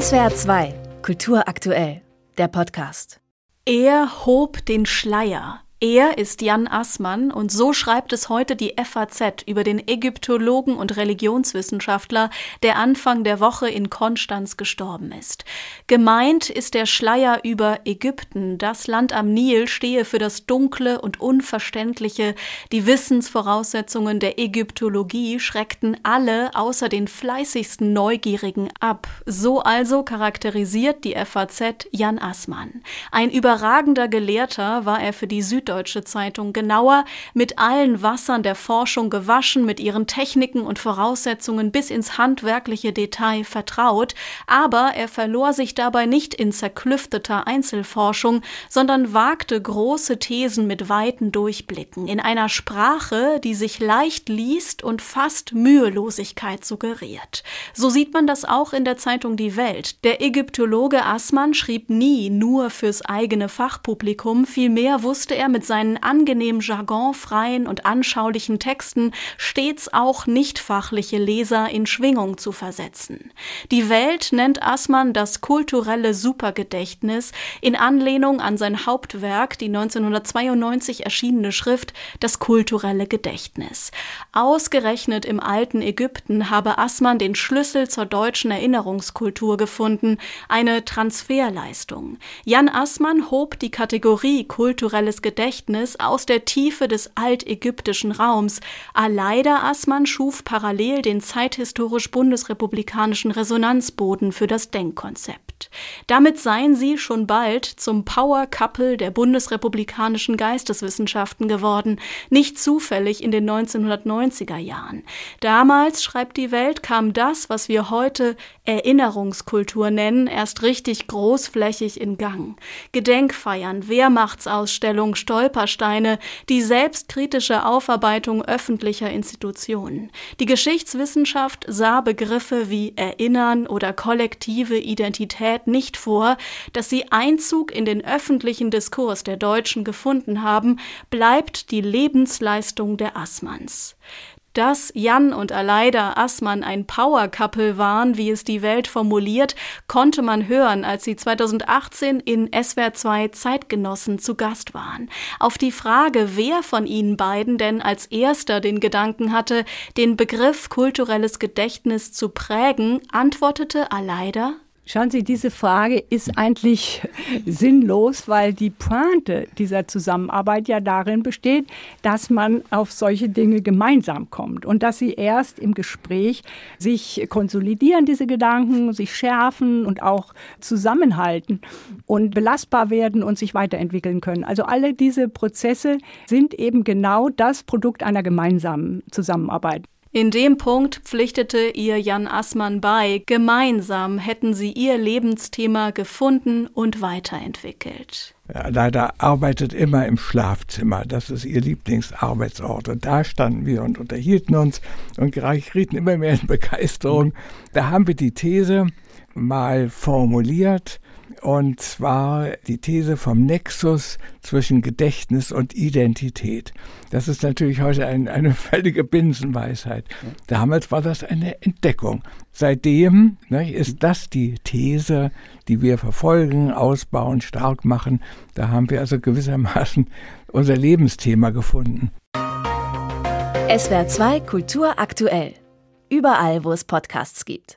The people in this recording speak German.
SWR 2, Kultur aktuell, der Podcast. Er hob den Schleier. Er ist Jan Assmann und so schreibt es heute die FAZ über den Ägyptologen und Religionswissenschaftler, der Anfang der Woche in Konstanz gestorben ist. Gemeint ist der Schleier über Ägypten. Das Land am Nil stehe für das Dunkle und Unverständliche. Die Wissensvoraussetzungen der Ägyptologie schreckten alle außer den fleißigsten Neugierigen ab. So also charakterisiert die FAZ Jan Assmann. Ein überragender Gelehrter war er für die Süddeutsche Süddeutsche Zeitung genauer mit allen Wassern der Forschung gewaschen, mit ihren Techniken und Voraussetzungen bis ins handwerkliche Detail vertraut, aber er verlor sich dabei nicht in zerklüfteter Einzelforschung, sondern wagte große Thesen mit weiten Durchblicken in einer Sprache, die sich leicht liest und fast Mühelosigkeit suggeriert. So sieht man das auch in der Zeitung Die Welt. Der Ägyptologe Assmann schrieb nie nur fürs eigene Fachpublikum, vielmehr wusste er mit mit seinen angenehm jargonfreien und anschaulichen Texten stets auch nichtfachliche Leser in Schwingung zu versetzen. Die Welt nennt Assmann das kulturelle Supergedächtnis in Anlehnung an sein Hauptwerk, die 1992 erschienene Schrift Das kulturelle Gedächtnis. Ausgerechnet im alten Ägypten habe Assmann den Schlüssel zur deutschen Erinnerungskultur gefunden, eine Transferleistung. Jan Assmann hob die Kategorie kulturelles Gedächtnis Gedächtnis aus der Tiefe des altägyptischen Raums. Aleida Assmann schuf parallel den zeithistorisch bundesrepublikanischen Resonanzboden für das Denkkonzept. Damit seien sie schon bald zum Power Couple der bundesrepublikanischen Geisteswissenschaften geworden, nicht zufällig in den 1990er Jahren. Damals, schreibt die Welt, kam das, was wir heute Erinnerungskultur nennen, erst richtig großflächig in Gang. Gedenkfeiern, Wehrmachtsausstellung, Steuer Stolpersteine, die selbstkritische Aufarbeitung öffentlicher Institutionen. Die Geschichtswissenschaft sah Begriffe wie Erinnern oder kollektive Identität nicht vor, dass sie Einzug in den öffentlichen Diskurs der Deutschen gefunden haben, bleibt die Lebensleistung der Assmanns. Dass Jan und Aleida Assmann ein Power-Couple waren, wie es die Welt formuliert, konnte man hören, als sie 2018 in SWR 2 Zeitgenossen zu Gast waren. Auf die Frage, wer von ihnen beiden denn als erster den Gedanken hatte, den Begriff kulturelles Gedächtnis zu prägen, antwortete Aleida Schauen Sie, diese Frage ist eigentlich sinnlos, weil die Pointe dieser Zusammenarbeit ja darin besteht, dass man auf solche Dinge gemeinsam kommt und dass sie erst im Gespräch sich konsolidieren, diese Gedanken, sich schärfen und auch zusammenhalten und belastbar werden und sich weiterentwickeln können. Also alle diese Prozesse sind eben genau das Produkt einer gemeinsamen Zusammenarbeit. In dem Punkt pflichtete ihr Jan Assmann bei, gemeinsam hätten sie ihr Lebensthema gefunden und weiterentwickelt. Ja, leider arbeitet immer im Schlafzimmer. Das ist ihr Lieblingsarbeitsort. Und da standen wir und unterhielten uns und gerieten immer mehr in Begeisterung. Da haben wir die These mal formuliert, und zwar die These vom Nexus zwischen Gedächtnis und Identität. Das ist natürlich heute ein, eine völlige Binsenweisheit. Damals war das eine Entdeckung. Seitdem ne, ist das die These, die wir verfolgen, ausbauen, stark machen. Da haben wir also gewissermaßen unser Lebensthema gefunden. SWR 2 Kultur aktuell. Überall, wo es Podcasts gibt.